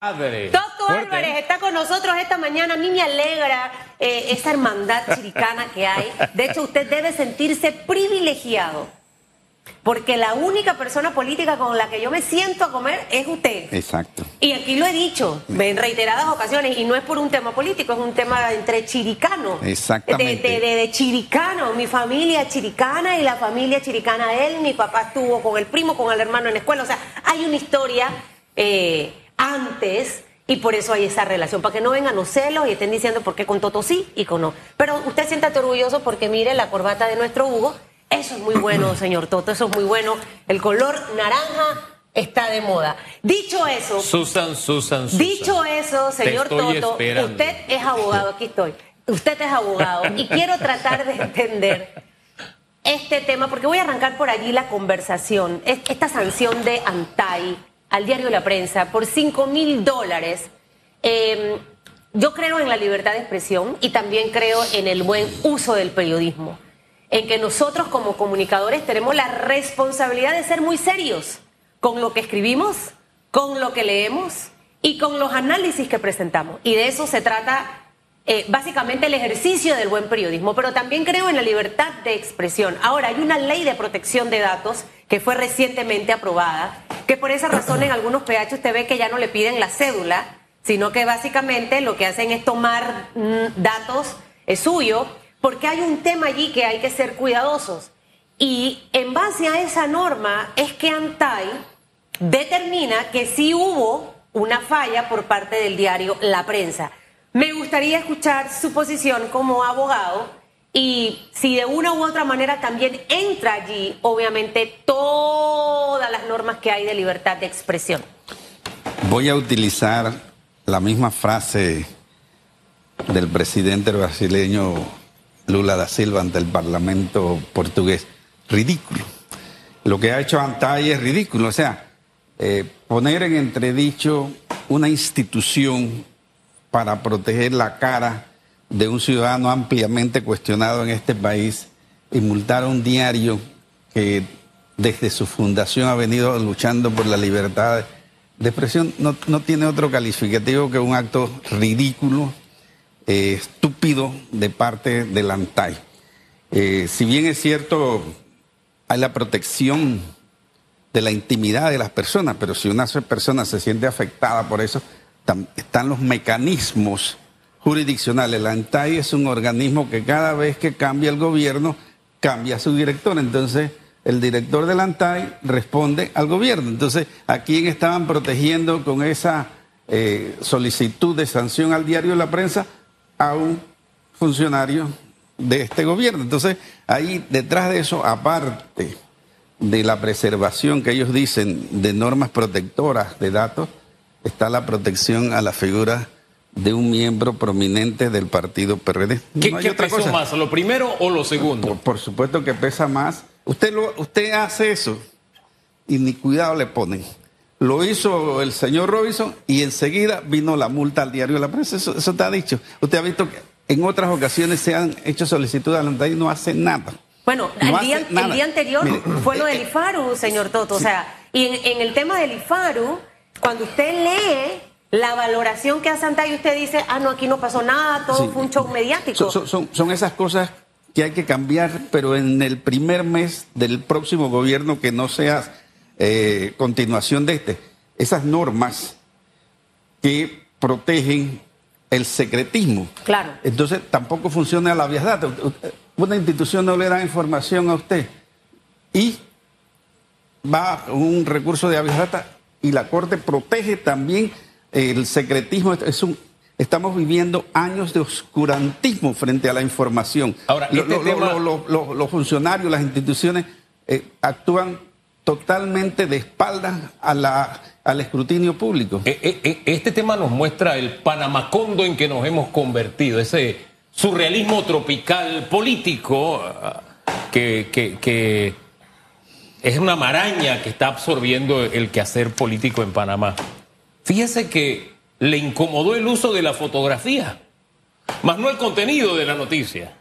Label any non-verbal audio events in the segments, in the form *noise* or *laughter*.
Padre. Toto Fuerte. Álvarez está con nosotros esta mañana. A mí me alegra eh, esa hermandad chiricana que hay. De hecho, usted debe sentirse privilegiado. Porque la única persona política con la que yo me siento a comer es usted. Exacto. Y aquí lo he dicho en reiteradas ocasiones, y no es por un tema político, es un tema entre chiricanos. Exactamente. De, de, de, de chiricano, mi familia chiricana y la familia chiricana de él, mi papá estuvo con el primo, con el hermano en la escuela, o sea, hay una historia eh, antes y por eso hay esa relación, para que no vengan los celos y estén diciendo por qué con Toto sí y con no. Pero usted siéntate orgulloso porque mire la corbata de nuestro Hugo, eso es muy bueno, *clears throat* señor Toto, eso es muy bueno, el color naranja está de moda. Dicho eso, Susan, Susan, Susan. Dicho eso, señor Toto, esperando. usted es abogado, aquí estoy. Usted es abogado y quiero tratar de entender este tema porque voy a arrancar por allí la conversación. Es- Esta sanción de Antay al diario La Prensa por 5 mil dólares. Eh, yo creo en la libertad de expresión y también creo en el buen uso del periodismo. En que nosotros como comunicadores tenemos la responsabilidad de ser muy serios con lo que escribimos, con lo que leemos y con los análisis que presentamos. Y de eso se trata eh, básicamente el ejercicio del buen periodismo, pero también creo en la libertad de expresión. Ahora, hay una ley de protección de datos que fue recientemente aprobada, que por esa razón en algunos PH usted ve que ya no le piden la cédula, sino que básicamente lo que hacen es tomar mm, datos suyos, porque hay un tema allí que hay que ser cuidadosos. Y en base a esa norma es que ANTAI determina que sí hubo una falla por parte del diario La Prensa. Me gustaría escuchar su posición como abogado y si de una u otra manera también entra allí, obviamente, todas las normas que hay de libertad de expresión. Voy a utilizar la misma frase del presidente brasileño Lula da Silva ante el Parlamento portugués. Ridículo. Lo que ha hecho Antay es ridículo. O sea, eh, poner en entredicho una institución para proteger la cara de un ciudadano ampliamente cuestionado en este país y multar a un diario que desde su fundación ha venido luchando por la libertad de expresión, no, no tiene otro calificativo que un acto ridículo, eh, estúpido de parte del ANTAI. Eh, si bien es cierto, hay la protección de la intimidad de las personas, pero si una persona se siente afectada por eso, están los mecanismos jurisdiccionales. La ANTAI es un organismo que cada vez que cambia el gobierno, cambia su director. Entonces, el director del ANTAI responde al gobierno. Entonces, ¿a quién estaban protegiendo con esa eh, solicitud de sanción al diario La Prensa? A un funcionario de este gobierno. Entonces, ahí detrás de eso, aparte de la preservación que ellos dicen de normas protectoras de datos, está la protección a la figura de un miembro prominente del partido PRD. ¿Qué, No hay qué otra pesó cosa. más, lo primero o lo segundo? Por, por supuesto que pesa más. Usted, lo, usted hace eso y ni cuidado le ponen. Lo hizo el señor Robinson y enseguida vino la multa al diario de la prensa. Eso, eso te ha dicho. Usted ha visto que en otras ocasiones se han hecho solicitudes al ANTAI y no hace nada. Bueno, No el, día, hace nada. el día anterior Mire, fue lo eh, del IFARU, señor Toto. O sea, y en, en el tema del IFARU, cuando usted lee la valoración que hace Antay, usted dice, ah, no, aquí no pasó nada, todo Sí. fue un show mediático. Son, son- esas cosas que hay que cambiar, pero en el primer mes del próximo gobierno que no sea eh, continuación de este. Esas normas que protegen el secretismo. Claro. Entonces tampoco funciona la vía data. Una institución no le da información a usted y va un recurso de habeas data y la Corte protege también el secretismo. Es un, estamos viviendo años de oscurantismo frente a la información. Ahora, este lo- lo- tema- lo- lo- los funcionarios, las instituciones eh, actúan totalmente de espaldas a la, al escrutinio público. Eh, eh, Este tema nos muestra el panamacondo en que nos hemos convertido, ese surrealismo tropical político ah, que, que- que es una maraña que está absorbiendo el quehacer político en Panamá. Fíjese que le incomodó el uso de la fotografía, más no el contenido de la noticia.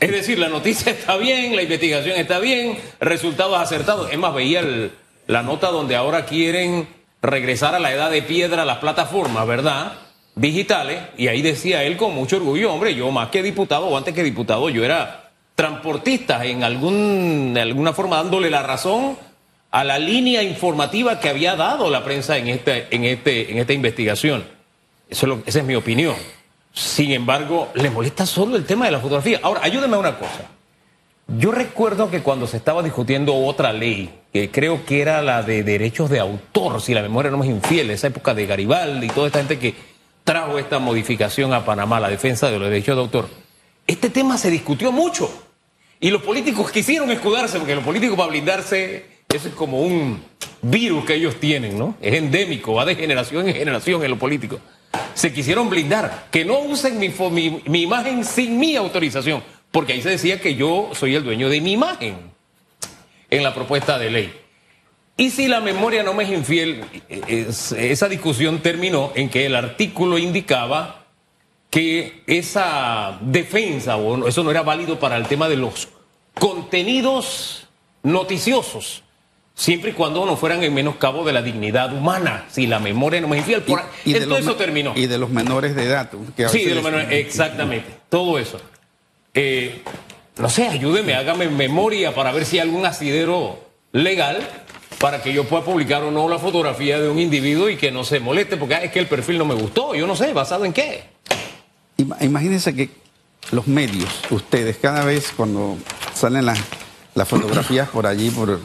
Es decir, la noticia *laughs* está bien, la investigación está bien, resultados acertados. Es más, veía el- la nota donde ahora quieren regresar a la edad de piedra a las plataformas, ¿verdad? Digitales, y ahí decía él con mucho orgullo, hombre, yo más que diputado o antes que diputado, yo era transportista en, algún, alguna forma dándole la razón a la línea informativa que había dado la prensa en, este, en, este, en esta investigación. Eso es esa es mi opinión. Sin embargo, le molesta solo el tema de la fotografía. Ahora, ayúdeme a una cosa. Yo recuerdo que cuando se estaba discutiendo otra ley, que creo que era la de derechos de autor, si la memoria no es infiel, esa época de Garibaldi y toda esta gente que trajo esta modificación a Panamá, la defensa de los derechos de autor, este tema se discutió mucho. Y los políticos quisieron escudarse, porque los políticos para blindarse, eso es como un virus que ellos tienen, ¿no? Es endémico, va de generación en generación en los políticos. Se quisieron blindar, que no usen mi, mi, mi imagen sin mi autorización, porque ahí se decía que yo soy el dueño de mi imagen en la propuesta de ley. Y si la memoria no me es infiel, esa discusión terminó en que el artículo indicaba que esa defensa, o eso no era válido para el tema de los contenidos noticiosos, siempre y cuando no fueran en menoscabo de la dignidad humana, si la memoria no me infiel. y, eso terminó. Y de los menores de edad. sí, de los menores, exactamente, todo eso. Eh, no sé, ayúdeme, hágame memoria para ver si hay algún asidero legal para que yo pueda publicar o no la fotografía de un individuo y que no se moleste, porque es que el perfil no me gustó, yo no sé, ¿basado en qué? Imagínense que los medios, ustedes, cada vez cuando salen las, las fotografías por allí, por,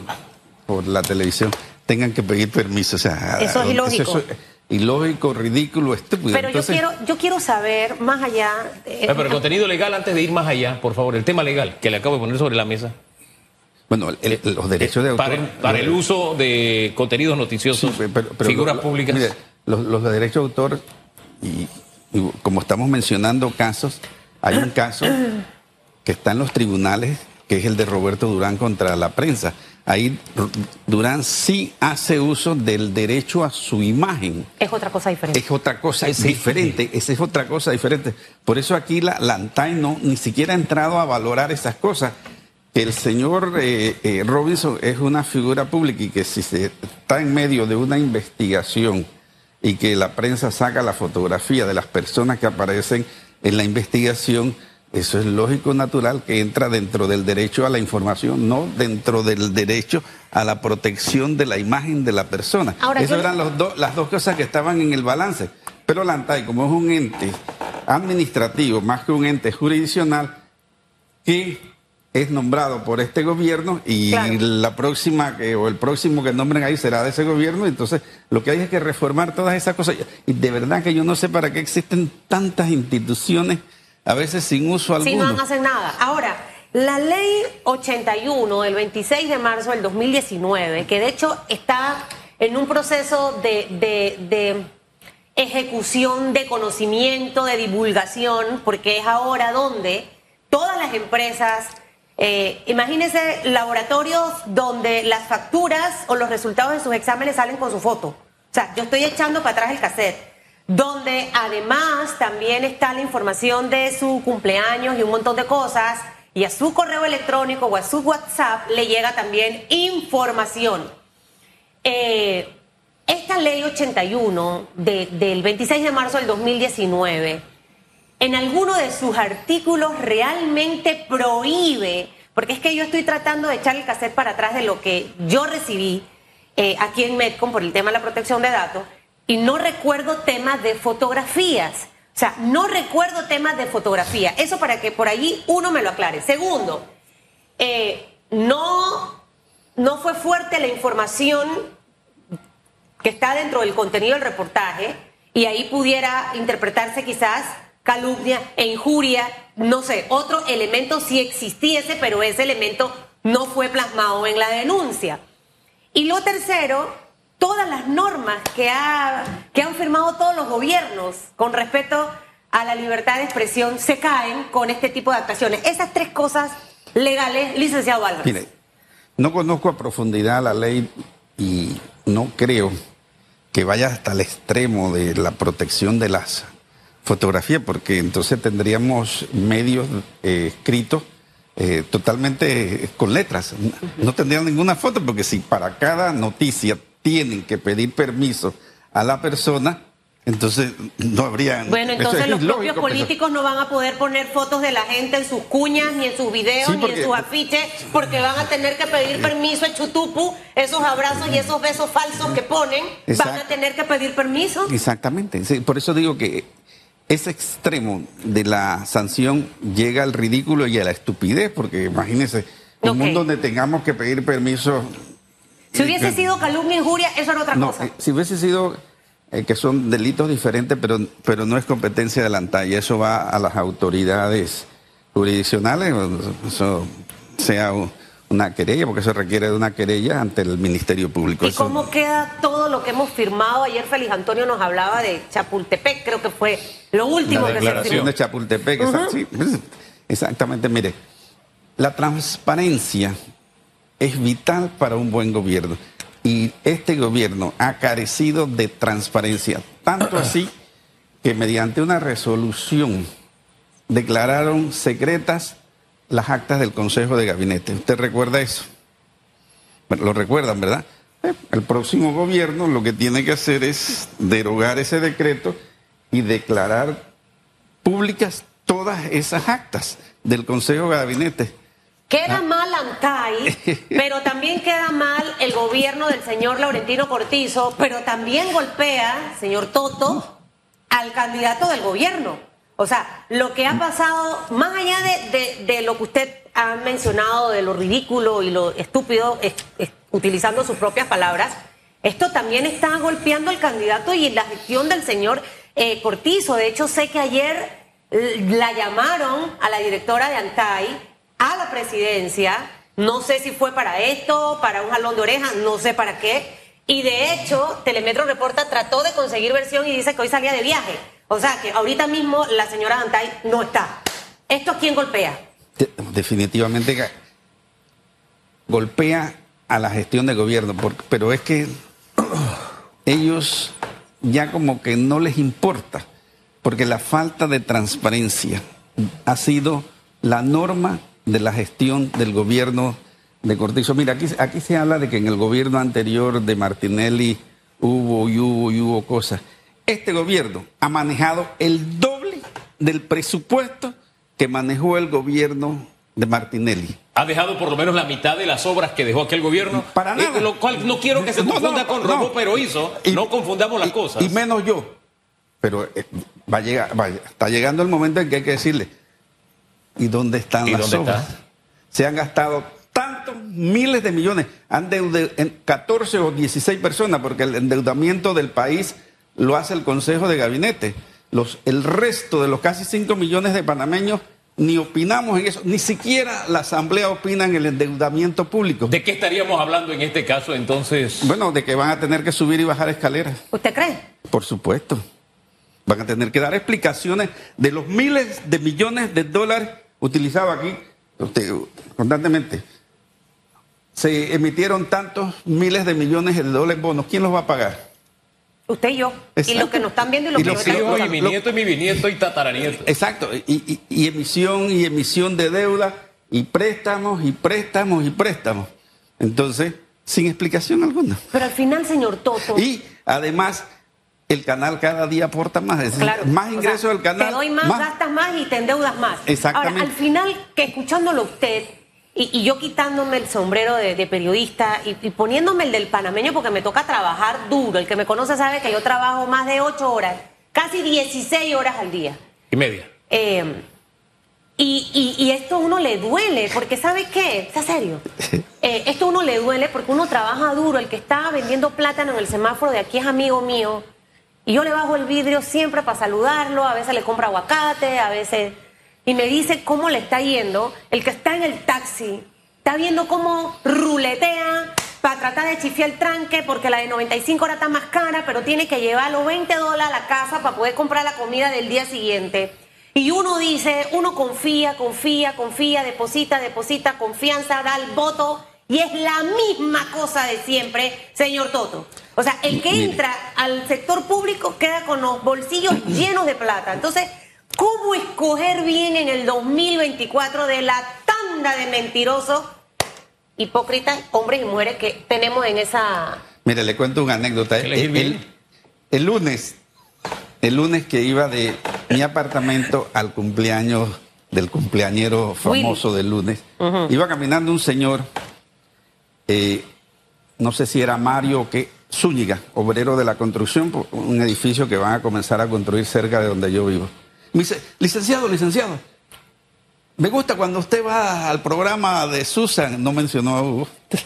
por la televisión, tengan que pedir permiso. O sea, eso es ilógico. ilógico, ridículo, estúpido. Pero yo, quiero, yo quiero saber más allá. De... pero el contenido legal, antes de ir más allá, por favor, el tema legal que le acabo de poner sobre la mesa. Bueno, los derechos de autor. Para el, uso de contenidos noticiosos, figuras públicas. Mire, los, derechos de autor, y, como estamos mencionando casos, hay un caso que está en los tribunales, que es el de Roberto Durán contra la prensa. Ahí Durán sí hace uso del derecho a su imagen. Es otra cosa diferente. Es otra cosa es diferente. Esa es otra cosa diferente. Por eso aquí la, la ANTAI no ni siquiera ha entrado a valorar esas cosas el señor eh, eh, Robinson es una figura pública y que si se está en medio de una investigación y que la prensa saca la fotografía de las personas que aparecen en la investigación, eso es lógico, natural, que entra dentro del derecho a la información, no dentro del derecho a la protección de la imagen de la persona. Esas eran las dos cosas que estaban en el balance. Pero la ANTAI, como es un ente administrativo más que un ente jurisdiccional, que es nombrado por este gobierno y la próxima que, o el próximo que nombren ahí será de ese gobierno. Entonces, lo que hay es que reformar todas esas cosas. Y de verdad que yo no sé para qué existen tantas instituciones, a veces sin uso alguno. Si no hacen nada. Ahora, la ley 81 del 26 de marzo del 2019, que de hecho está en un proceso de, de, de ejecución, de conocimiento, de divulgación, porque es ahora donde todas las empresas eh, imagínense laboratorios donde las facturas o los resultados de sus exámenes salen con su foto. O sea, yo estoy echando para atrás el cassette. Donde además también está la información de su cumpleaños y un montón de cosas. Y a su correo electrónico o a su WhatsApp le llega también información. Eh, esta ley 81 del 26 de marzo del 2019 en alguno de sus artículos realmente prohíbe, porque es que yo estoy tratando de echar el cassette para atrás de lo que yo recibí eh, aquí en Medcom por el tema de la protección de datos, y no recuerdo temas de fotografías. O sea, no recuerdo temas de fotografía. Eso para que por allí uno me lo aclare. Segundo, eh, no, no fue fuerte la información que está dentro del contenido del reportaje y ahí pudiera interpretarse quizás calumnia e injuria, no sé, otro elemento sí existiese, pero ese elemento no fue plasmado en la denuncia. Y lo tercero, todas las normas que, ha, que han firmado todos los gobiernos con respecto a la libertad de expresión se caen con este tipo de actuaciones. Esas tres cosas legales, licenciado Álvarez. Mire, no conozco a profundidad la ley y no creo que vaya hasta el extremo de la protección de las fotografía, porque entonces tendríamos medios eh, escritos eh, totalmente con letras. No tendrían ninguna foto, porque si para cada noticia tienen que pedir permiso a la persona, entonces no habría... Bueno, entonces es los propios pues. políticos no van a poder poner fotos de la gente en sus cuñas, ni en sus videos, Sí, ni en sus afiches, porque van a tener que pedir permiso a Chutupu, esos abrazos y esos besos falsos que ponen, van a tener que pedir permiso. Exactamente. sí, por eso digo que ese extremo de la sanción llega al ridículo y a la estupidez, porque imagínense, un mundo donde tengamos que pedir permiso. Si hubiese sido calumnia injuria, eso era otra No, cosa. eh, si hubiese sido eh, que son delitos diferentes, pero, pero no es competencia de la ANTAI, eso va a las autoridades jurisdiccionales, eso sea una querella, porque eso requiere de una querella ante el Ministerio Público. ¿Y Eso- cómo queda todo lo que hemos firmado? Ayer Félix Antonio nos hablaba de Chapultepec, creo que fue lo último La que se declaración. firmó. de Chapultepec, exact- sí, pues, exactamente, mire, la transparencia es vital para un buen gobierno y este gobierno ha carecido de transparencia, tanto *clears throat* así que mediante una resolución declararon secretas las actas del Consejo de Gabinete. ¿Usted recuerda eso? Bueno, lo recuerdan, ¿verdad? Eh, El próximo gobierno lo que tiene que hacer es derogar ese decreto y declarar públicas todas esas actas del Consejo de Gabinete. Queda mal Antay, *laughs* pero también queda mal el gobierno del señor Laurentino Cortizo, pero también golpea, señor Toto, al candidato del gobierno. O sea, lo que ha pasado, más allá de, de- de lo que usted ha mencionado, de lo ridículo y lo estúpido, es- es- utilizando sus propias palabras, esto también está golpeando al candidato y la gestión del señor eh, Cortizo. De hecho, sé que ayer la llamaron a la directora de Antay a la presidencia. No sé si fue para esto, para un jalón de orejas, no sé para qué. Y de hecho, Telemetro Reporta trató de conseguir versión y dice que hoy salía de viaje. O sea, que ahorita mismo la señora Antay no está. ¿Esto a quién golpea? De- definitivamente golpea a la gestión de gobierno, pero es que *clears throat* ellos ya como que no les importa, porque la falta de transparencia ha sido la norma de la gestión del gobierno de Cortizo. Mira, aquí, aquí se habla de que en el gobierno anterior de Martinelli hubo y hubo y hubo cosas. Este gobierno ha manejado el doble del presupuesto que manejó el gobierno de Martinelli. Ha dejado por lo menos la mitad de las obras que dejó aquel gobierno. Para Eh, nada. lo cual no quiero que se confunda no, con no. robó pero hizo. Y- no confundamos las y- cosas. Y menos yo. Pero eh, va a llegar, va- está llegando el momento en que hay que decirle, ¿y dónde están ¿Y las dónde obras? está? Se han gastado tantos miles de millones, han deude- en 14 o 16 personas, porque el endeudamiento del país lo hace el Consejo de Gabinete. Los, el resto de los casi 5 millones de panameños ni opinamos en eso, ni siquiera la Asamblea opina en el endeudamiento público. ¿De qué estaríamos hablando en este caso entonces? Bueno, de que van a tener que subir y bajar escaleras. ¿Usted cree? Por supuesto. Van a tener que dar explicaciones de los miles de millones de dólares utilizados aquí usted, constantemente. Se emitieron tantos miles de millones de dólares bonos. ¿Quién los va a pagar? Usted y yo. Y los que nos están viendo y los Y que los nos Sí, están hijos, y mi nieto y mi bisnieto y tataranieto. Exacto. Y, y- y emisión y emisión de deuda y préstamos y préstamos y préstamos. Entonces, sin explicación alguna. Pero al final, señor Toto. Y además, el canal cada día aporta más. Es decir, Claro. más O ingresos sea, del canal. Te doy más, gastas más y te endeudas más. Exactamente. Ahora, al final, que escuchándolo a usted y, y yo quitándome el sombrero de, de periodista y, y poniéndome el del panameño porque me toca trabajar duro. El que me conoce sabe que yo trabajo más de 8 horas, casi 16 horas al día. Y media. Eh, y, y- y esto a uno le duele, porque ¿sabe qué? Está serio. Eh, esto a uno le duele porque uno trabaja duro. El que está vendiendo plátano en el semáforo de aquí es amigo mío. Y yo le bajo el vidrio siempre para saludarlo. A veces le compro aguacate, a veces. Y me dice cómo le está yendo. El que está en el taxi está viendo cómo ruletea para tratar de chifiar el tranque porque la de 95 ahora está más cara, pero tiene que llevar los 20 dólares a la casa para poder comprar la comida del día siguiente. Y uno dice, uno confía, confía, confía, deposita, deposita, confianza, da el voto. Y es la misma cosa de siempre, señor Toto. O sea, el que Mire. entra al sector público queda con los bolsillos *clears throat* llenos de plata. Entonces, ¿cómo escoger bien en el 2024 de la tanda de mentirosos, hipócritas, hombres y mujeres que tenemos en esa Mire, le cuento una anécdota. el lunes, el lunes que iba de mi apartamento al cumpleaños del cumpleañero famoso del lunes, iba caminando un señor, eh, no sé si era Mario o qué, Zúñiga, obrero de la construcción, un edificio que van a comenzar a construir cerca de donde yo vivo. Me dice, licenciado, licenciado, me gusta cuando usted va al programa de Susan, no mencionó a Hugo. *laughs*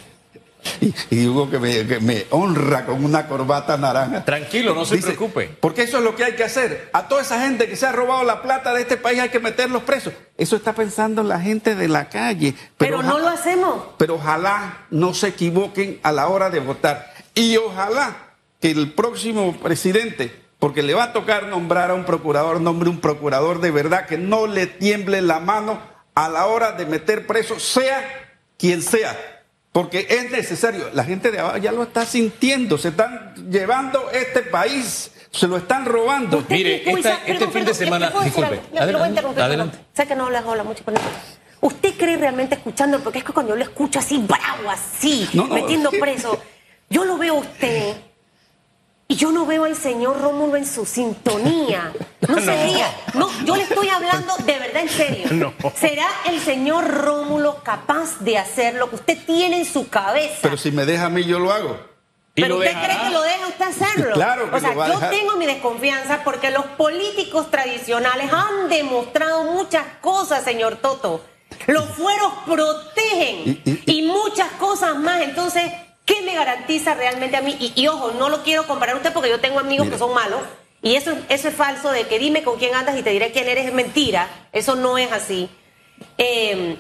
Y, y Hugo que me, que me honra con una corbata naranja. Tranquilo, no se Dice, preocupe. Porque eso es lo que hay que hacer. A toda esa gente que se ha robado la plata de este país hay que meterlos presos. Eso está pensando la gente de la calle. Pero no lo hacemos. Pero ojalá no se equivoquen a la hora de votar. Y ojalá que el próximo presidente, porque le va a tocar nombrar a un procurador, nombre un procurador de verdad que no le tiemble la mano a la hora de meter preso, sea quien sea. Porque es necesario. La gente de abajo ya lo está sintiendo. Se están llevando este país. Se lo están robando. Usted Mire, esta- este fin de ¿le- semana- disculpe, lo adelante. Sé que no les habla mucho con esto. ¿Usted cree realmente escuchando? Porque es que cuando yo lo escucho así, bravo, así, No, no. metiendo preso, yo lo veo a usted y yo no veo al señor Rómulo en su sintonía. No, se No. ría. No, yo le estoy hablando de verdad en serio. No. ¿Será el señor Rómulo capaz de hacer lo que usted tiene en su cabeza? Pero si me deja a mí, yo lo hago. Y Pero usted dejará. cree que lo deja usted hacerlo. Claro que o sea, lo va a yo dejar. tengo mi desconfianza porque los políticos tradicionales han demostrado muchas cosas, señor Toto. Los fueros protegen Y- y, y- muchas cosas más. Entonces, ¿qué me garantiza realmente a mí? Y, y ojo, no lo quiero comparar a usted porque yo tengo amigos que son malos. Y eso, eso es falso de que dime con quién andas y te diré quién eres. Es mentira. Eso no es así. Eh,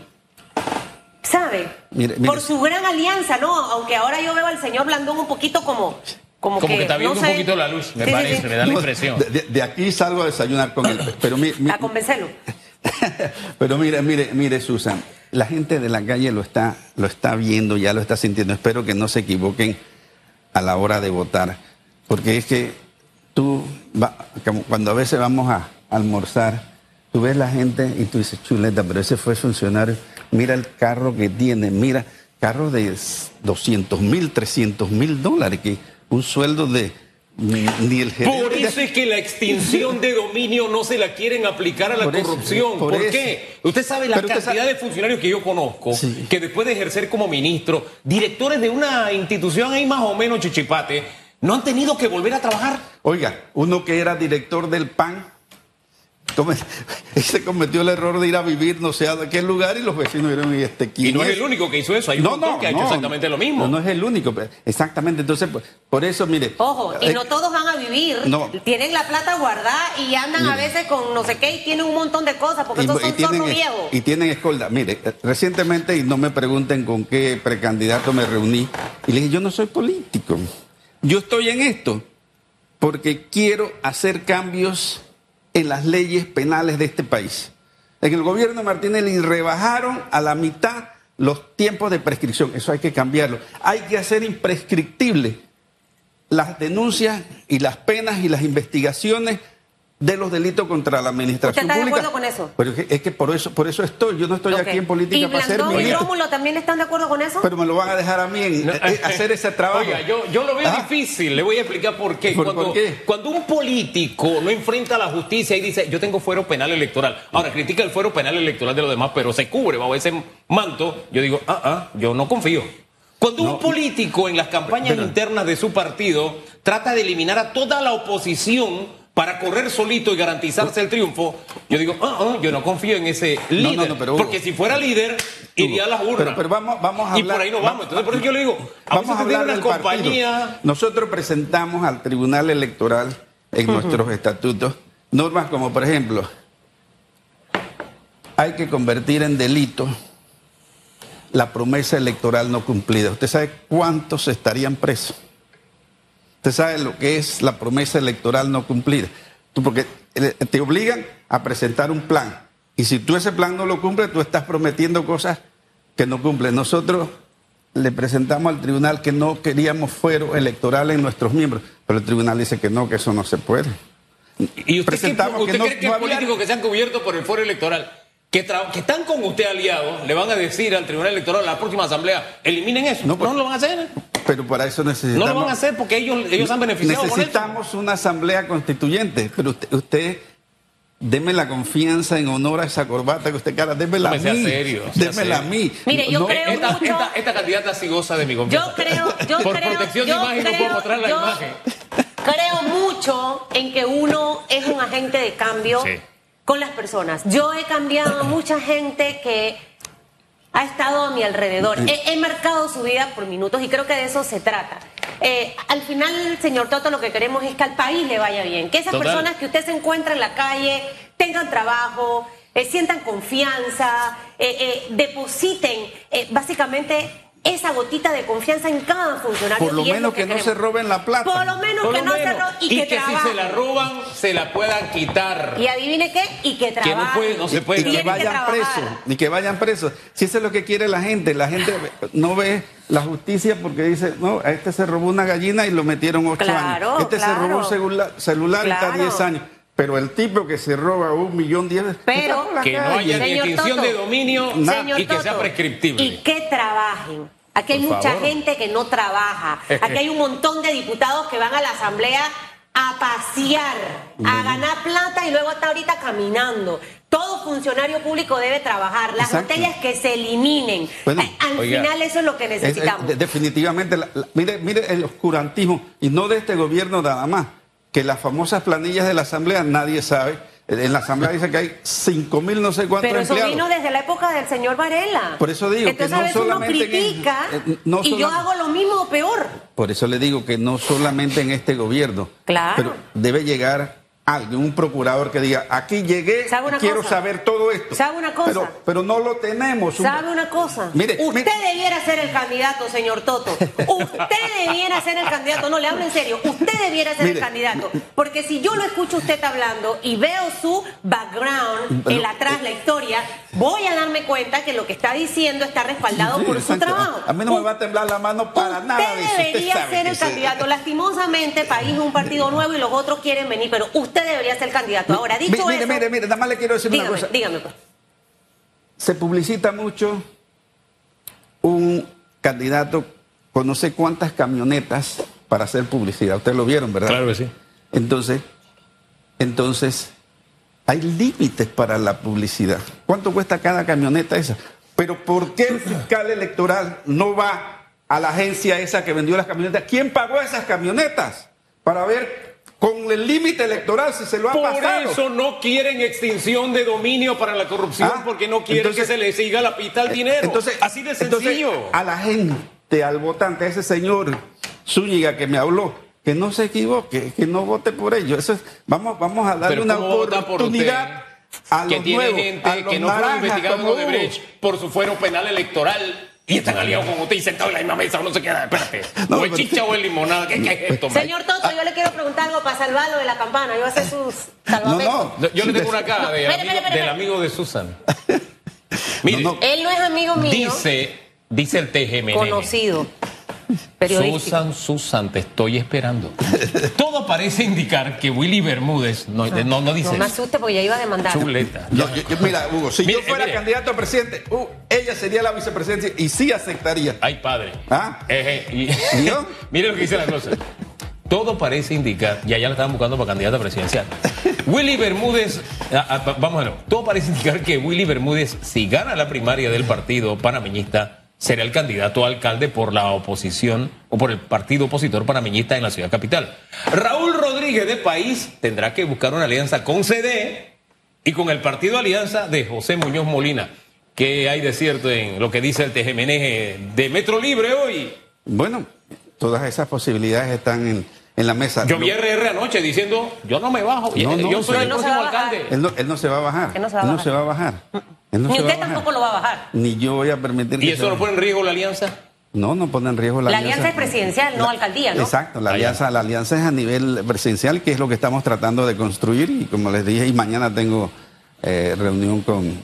¿Sabe? Mire, mire. Por su gran alianza, ¿no? Aunque ahora yo veo al señor Blandón un poquito como... Como, Como que está viendo no un sé. poquito la luz, me Sí, parece, sí. me da la impresión. De aquí salgo a desayunar con él. Pero, mi- mi- A convencerlo. *laughs* pero mire, mire, mire, Susan, la gente de la calle lo está, lo está viendo, ya lo está sintiendo. Espero que no se equivoquen a la hora de votar. Porque es que tú, va- cuando a veces vamos a almorzar, tú ves la gente y tú dices, chuleta, pero ese fue funcionario. Mira el carro que tiene, mira, carro de 200 mil, 300 mil dólares, que un sueldo de ni, el gerente. Por eso es que la extinción de dominio no se la quieren aplicar a la Por eso, corrupción. por ¿Por, eso. qué? Usted sabe la Pero cantidad sabe- de funcionarios que yo conozco Sí. que después de ejercer como ministro, directores de una institución ahí más o menos chichipate, no han tenido que volver a trabajar. Oiga, uno que era director del PAN, se cometió el error de ir a vivir no sé a qué lugar y los vecinos vieron y este quién Y no es el único que hizo eso, hay un montón que ha hecho exactamente lo mismo. No, no es el único, exactamente. Entonces, pues, por eso, mire. Ojo, y eh, no todos van a vivir. No. Tienen la plata guardada y andan a veces con no sé qué y tienen un montón de cosas porque estos son zorros viejos. y tienen escolta. Mire, eh, recientemente, y no me pregunten con qué precandidato me reuní, y le dije, yo no soy político. Yo estoy en esto porque quiero hacer cambios en las leyes penales de este país. En el gobierno de Martinelli rebajaron a la mitad los tiempos de prescripción. Eso hay que cambiarlo. Hay que hacer imprescriptible las denuncias y las penas y las investigaciones de los delitos contra la administración ¿Usted está de acuerdo con eso? Pero es que, es que por eso por eso estoy. Yo no estoy aquí en política ¿Y para Blandón y. Rómulo también están de acuerdo con eso? Pero me lo van a dejar a mí en, eh, hacer ese trabajo. Oiga, yo, yo lo veo Ah. difícil, le voy a explicar por qué. ¿Por- cuando, por qué? cuando un político no enfrenta a la justicia y dice, yo tengo fuero penal electoral. Ahora, critica el fuero penal electoral de los demás, pero se cubre bajo ese manto, yo digo, ah, ah, yo no confío. Cuando un político en las campañas pero- internas de su partido trata de eliminar a toda la oposición para correr solito y garantizarse el triunfo, yo digo, ah, ah, yo no confío en ese líder. no, no, pero Hugo, porque si fuera líder, iría a las urnas. Pero, pero vamos, vamos a y hablar. por ahí no vamos. Entonces, por eso yo le digo, a Vamos a hablar partido. compañía. Nosotros presentamos al Tribunal Electoral en nuestros estatutos normas como, por ejemplo, hay que convertir en delito la promesa electoral no cumplida. ¿Usted sabe cuántos estarían presos? ¿Usted sabe lo que es la promesa electoral no cumplida? Tú, porque eh, te obligan a presentar un plan. Y si tú ese plan no lo cumples, tú estás prometiendo cosas que no cumplen. Nosotros le presentamos al tribunal que no queríamos fuero electoral en nuestros miembros, pero el tribunal dice que no, que eso no se puede. ¿Y usted, presentamos usted que no- cree que no políticos que se han cubierto por el foro electoral, que, están con usted aliados, le van a decir al Tribunal Electoral, a la próxima asamblea, eliminen eso? No, No, pues- lo van a hacer. Pero para eso necesitamos. No lo van a hacer porque ellos, ellos han beneficiado con Necesitamos una asamblea constituyente, pero usted, usted deme la confianza en honor a esa corbata que usted cara, démela No a mí. serio, sea démela a mí. Mire, yo creo esta, mucho- esta- esta candidata sí goza de mi confianza. Yo creo, yo Por creo, protección yo de imagen no creo- puedo mostrar la yo imagen. Creo mucho en que uno es un agente de cambio Sí. con las personas. Yo he cambiado a mucha gente que ha estado a mi alrededor. He, he marcado su vida por minutos y creo que de eso se trata. Eh, al final, señor Toto, lo que queremos es que al país le vaya bien. Que esas Total. personas que usted se encuentra en la calle tengan trabajo, eh, sientan confianza, eh, depositen básicamente esa gotita de confianza en cada funcionario. Por lo y menos que no se roben la plata. Por lo menos Por que no se menos. ro- y, y que, que si se la roban, se la puedan quitar. Y adivine qué, y que Que trabajen. no puede- no se puede y que Tienen vayan presos, y que vayan presos. Si eso es lo que quiere la gente, la gente no ve la justicia porque dice, no, a este se robó una gallina y lo metieron ocho Claro, años. Este se robó un celular, celular y está. 10 años. Pero el tipo que se roba un millón diez Pero- está por la que no haya Toto. de dominio Señor y que sea prescriptible. Y que trabajen. Aquí hay Por mucha favor. gente que no trabaja. Aquí hay un montón de diputados que van a la asamblea a pasear, a ganar plata y luego está ahorita caminando. Todo funcionario público debe trabajar. Las Exacto. botellas que se eliminen. Bueno, Eh, Al oiga, final eso es lo que Es- es- necesitamos. de- definitivamente, la- la- mire, mire el oscurantismo, y no de este gobierno nada más, que las famosas planillas de la Asamblea nadie sabe. En la Asamblea dice que hay 5 mil no sé cuántos Pero eso empleados. vino desde la época del señor Varela. Por eso digo que Entonces no a veces uno solamente en- critica eh, no y yo hago lo mismo o peor. Por eso le digo que no solamente en este gobierno, Claro. pero debe llegar alguien, un procurador que diga, aquí llegué, ¿Sabe una quiero cosa? saber todo esto. ¿Sabe una cosa? Pero, pero no lo tenemos. ¿Sabe una cosa? Mire, usted debiera ser el candidato, señor Toto. Usted debiera ser el candidato. No, le hablo en serio. Usted debiera ser Mire. el candidato. Porque si yo lo escucho usted hablando y veo su background, el atrás, la historia, voy a darme cuenta que lo que está diciendo está respaldado Sí, por su trabajo. A mí no me va a temblar la mano para Usted nada. Usted debería ser el candidato. Lastimosamente, país es un partido nuevo y los otros quieren venir, pero usted debería ser el candidato. Ahora, dicho mire, eso, mire, mire, nada más le quiero decir dígame, una cosa. dígame. pues. Se publicita mucho un candidato con no sé cuántas camionetas para hacer publicidad. Ustedes lo vieron, ¿verdad? Claro que sí. Entonces, entonces, hay límites para la publicidad. ¿Cuánto cuesta cada camioneta esa? Pero ¿por qué el fiscal electoral no va a la agencia esa que vendió las camionetas? ¿Quién pagó esas camionetas? Para ver con el límite electoral si se lo ha Por pasado. eso no quieren extinción de dominio para la corrupción, Ah, porque no quieren entonces- que se le siga la pista al dinero. Entonces, Así de entonces, sencillo. a la gente, al votante, a ese señor Zúñiga que me habló, que no se equivoque, que no vote por ellos. Eso es- vamos, vamos a darle Pero una ¿cómo vota por oportunidad a que los tiene nuevos, a gente los que no investigados como con Odebrecht por su fuero penal electoral y están aliados con usted y sentados en la misma mesa o no se queda. Espérate. *laughs* No, o es pero- chicha o es limonada. ¿Qué, qué es esto? Señor Toto, yo le quiero preguntar algo para salvarlo de la campana. Yo voy a hacer sus No, salvamentos. no. No, Yo le tengo una cara de amigo- del amigo de Susan. *laughs* Mire, No, no. Él no es amigo mío. dice, dice el TGM. Conocido. *laughs* Susan, Susan, te estoy esperando. Todo parece indicar que Willy Bermúdez, no, no, no dice No me asuste porque ya iba a demandar. Chuleta. Yo- yo- yo- mira, Hugo, si yo fuera candidato a presidente, uh, ella sería la vicepresidencia y sí aceptaría. Ay, padre. ¿Ah? Eh, eh, y- ¿Y yo? *laughs* Mire lo que dice la cosa. Todo parece indicar, ya ya la estaban buscando para candidata presidencial. Willy Bermúdez, ah, ah, va- vamos a ver, todo parece indicar que Willy Bermúdez, si gana la primaria del partido panameñista, será el candidato a alcalde por la oposición o por el partido opositor panameñista en la ciudad capital. Raúl Rodríguez de País tendrá que buscar una alianza con CD y con el partido Alianza de José Muñoz Molina. ¿Qué hay de cierto en lo que dice el TGMNG de Metro Libre hoy? Bueno, todas esas posibilidades están en, en la mesa. Yo vi Lo- RR anoche diciendo, yo no me bajo, No, no, yo soy el No se próximo va a bajar. alcalde. Él no, él no se va a bajar. Él no se va a bajar. Él no Ni usted tampoco lo va a bajar. Ni yo voy a permitir que ¿Y eso no pone en riesgo la alianza? No, no pone en riesgo la, La alianza es presidencial, no alcaldía, ¿no? Exacto, la Ah, alianza, la alianza es a nivel presidencial, que es lo que estamos tratando de construir. Y como les dije, y mañana tengo eh, reunión con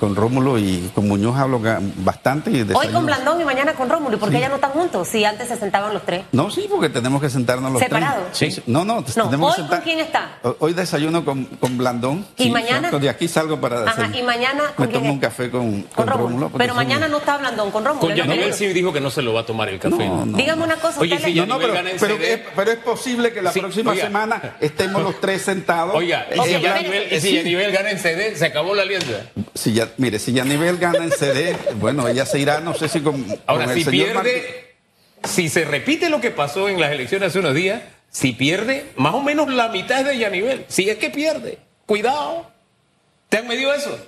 con Rómulo y con Muñoz hablo bastante. Y Hoy con Blandón y mañana con Rómulo. ¿Y por qué ya no están juntos? Si antes se sentaban los tres. No, sí, porque tenemos que sentarnos los ¿Separados? tres. Sí. No, no, No, tenemos ¿hoy que con quién está? Ho- Hoy desayuno con, con Blandón. ¿Y Sí, mañana? De aquí salgo para Ajá, y mañana con Me tomo un café con, Con con Rómulo. Pero somos- mañana no está Blandón con Rómulo. Con digo. sí dijo que no se lo va a tomar el café. No, no. Dígame una cosa. Oye, si No, pero, Yanivel gana en pero CD. es, pero es posible que la Sí, próxima oiga. semana estemos los tres sentados. Oiga, y Eh, si habla- Yanivel, y si sí. Yanivel gana en CD, se acabó la alianza. Si ya, mire, si Yanivel gana en CD, bueno, ella se irá, no sé si con, Ahora, con el si señor Martí- pierde, si se repite lo que pasó en las elecciones hace unos días, si pierde, más o menos la mitad es de Yanivel. Si es que pierde, cuidado. ¿Te han medido eso?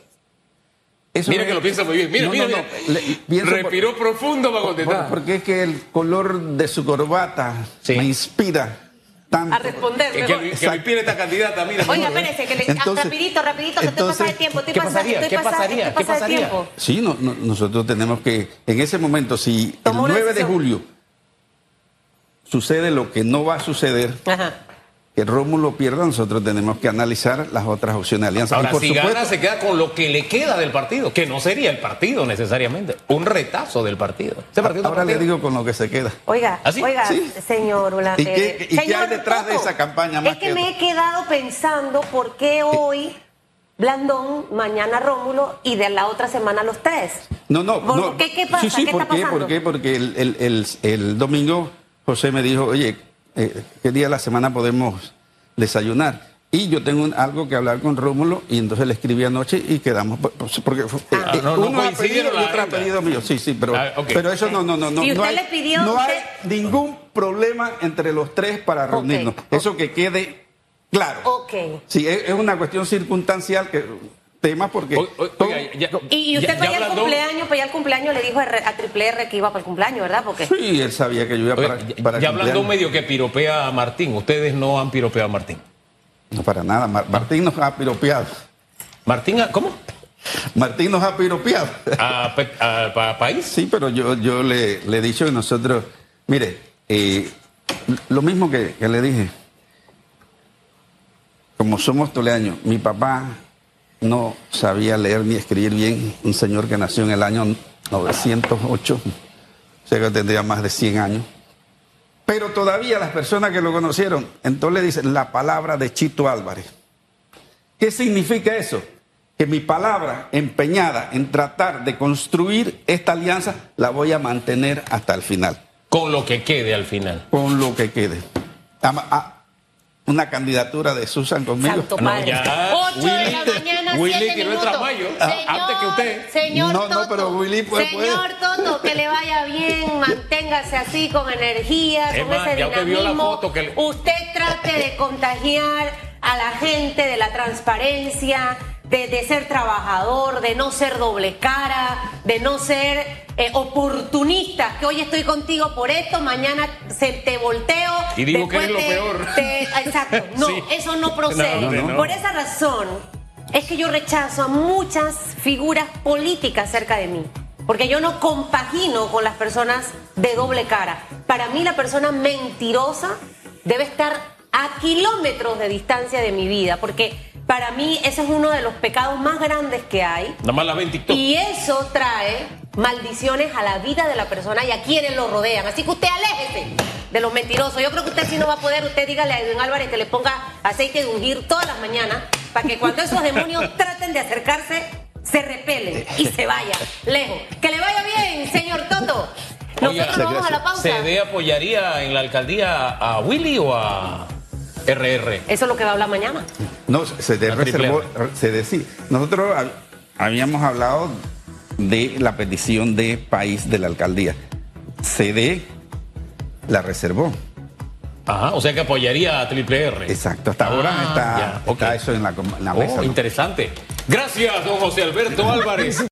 Eso mira que lo piensa muy bien. Mira, No, mira, no, no. mira. Le- pienso por- Respiró profundo para contestar. porque es que el color de su corbata Sí. me inspira tanto. A responder. Es que, que me pide esta candidata, mira. Oiga, mejor, espérese, que le, Entonces- rapidito, rapidito, que estoy entonces, pasada de tiempo. Estoy ¿qué pasada, pasaría? estoy ¿Qué pasada, pasaría? estoy ¿Qué pasada de pasaría? tiempo. Sí, no, no, nosotros tenemos que, en ese momento, si Tomó el una 9 de julio sucede lo que no va a suceder, Ajá. Que Rómulo pierda, nosotros tenemos que analizar las otras opciones de alianza. Ahora, por si supuesto, gana, se queda con lo que le queda del partido, que no sería el partido necesariamente, un retazo del partido. Ese partido está ahora le digo con lo que se queda. Oiga, ¿Ah, sí? oiga, Sí. señor. Ula- ¿Y qué- eh, y qué hay detrás de esa campaña más Es que que me he quedado pensando por qué hoy Blandón, mañana Rómulo y de la otra semana los tres. No, no, ¿Por no. qué? ¿Qué pasa? Sí, sí, ¿Qué ¿por está qué? pasando? ¿Por qué? Porque el, el- el- el domingo José me dijo, oye, eh, ¿qué día de la semana podemos desayunar? Y yo tengo un- algo que hablar con Rómulo y entonces le escribí anoche y quedamos. por- por- Porque Ah, eh, no, no uno ha pedido y otro ha pedido mío. Sí, sí, pero, Ah, pero eso no, no, no. no Y no usted hay, le pidió- no hay usted- ningún problema entre los tres para reunirnos. Eso que quede claro. Ok. Sí, es, es una cuestión circunstancial que tema porque. O- o- todo- oiga, ya- Y, usted ya- para ya allá al cumpleaños, para allá al cumpleaños le dijo a Triple R que iba para el cumpleaños, ¿verdad? Porque Sí, él sabía que yo iba para, ya- para ya hablando cumpleaños. medio que piropea a Martín, ustedes no han piropeado a Martín. No, para nada. Mar- Martín nos ha piropeado. Martín, ¿a- ¿cómo? Martín nos ha piropeado. ¿A, Pe- a- pa- país? Sí, pero yo, yo le, le he dicho que nosotros, mire, eh, lo mismo que, que le dije, como somos toleaños, mi papá no sabía leer ni escribir bien, un señor que nació en el año 908, o sea que tendría más de 100 años. Pero todavía las personas que lo conocieron, entonces le dicen la palabra de Chito Álvarez. ¿Qué significa eso? Que mi palabra empeñada en tratar de construir esta alianza la voy a mantener hasta el final, Con lo que quede al final. con lo que quede. A- una candidatura de Susan conmigo. Santo No, padre. ya. 8 de la Willy- mañana, Willy 7 tiró el minutos. tramayo, Señor, antes que usted. Señor No, no, Toto, pero Willy puede- Señor Toto, que le vaya bien, manténgase así con energía, Es con más, ese ya usted vio la dinamismo. foto que le- Usted trate de contagiar a la gente de la transparencia, de, de ser trabajador, de no ser doble cara, de no ser eh, oportunista, que hoy estoy contigo por esto, mañana se te volteo. Y digo que eres lo te- peor. te- exacto, *laughs* no, Sí. eso no procede. No, no, no. Por esa razón es que yo rechazo a muchas figuras políticas cerca de mí. Porque yo no compagino con las personas de doble cara. Para mí la persona mentirosa debe estar a kilómetros de distancia de mi vida. Porque para mí ese es uno de los pecados más grandes que hay. Nada más la ven TikTok. Y eso trae maldiciones a la vida de la persona y a quienes lo rodean. Así que usted aléjese de los mentirosos. Yo creo que usted sí no va a poder. Usted dígale a Edwin Álvarez que le ponga aceite de ungir todas las mañanas para que cuando esos demonios *laughs* traten de acercarse, se repelen y se vayan lejos. Que le vaya bien, señor Toto. Nosotros nos vamos a la pausa. ¿CD apoyaría en la alcaldía a Willy o a RR? Eso es lo que va a hablar mañana. No, se reservó, se decía. Nosotros hab- habíamos hablado de la petición de país de la alcaldía. CD la reservó. Ajá, o sea que apoyaría a Triple R. Exacto, hasta ahora Ah, está, ya, ok. está eso en la, com- en la mesa. Oh, ¿no? interesante. Gracias, don José Alberto Álvarez. *laughs*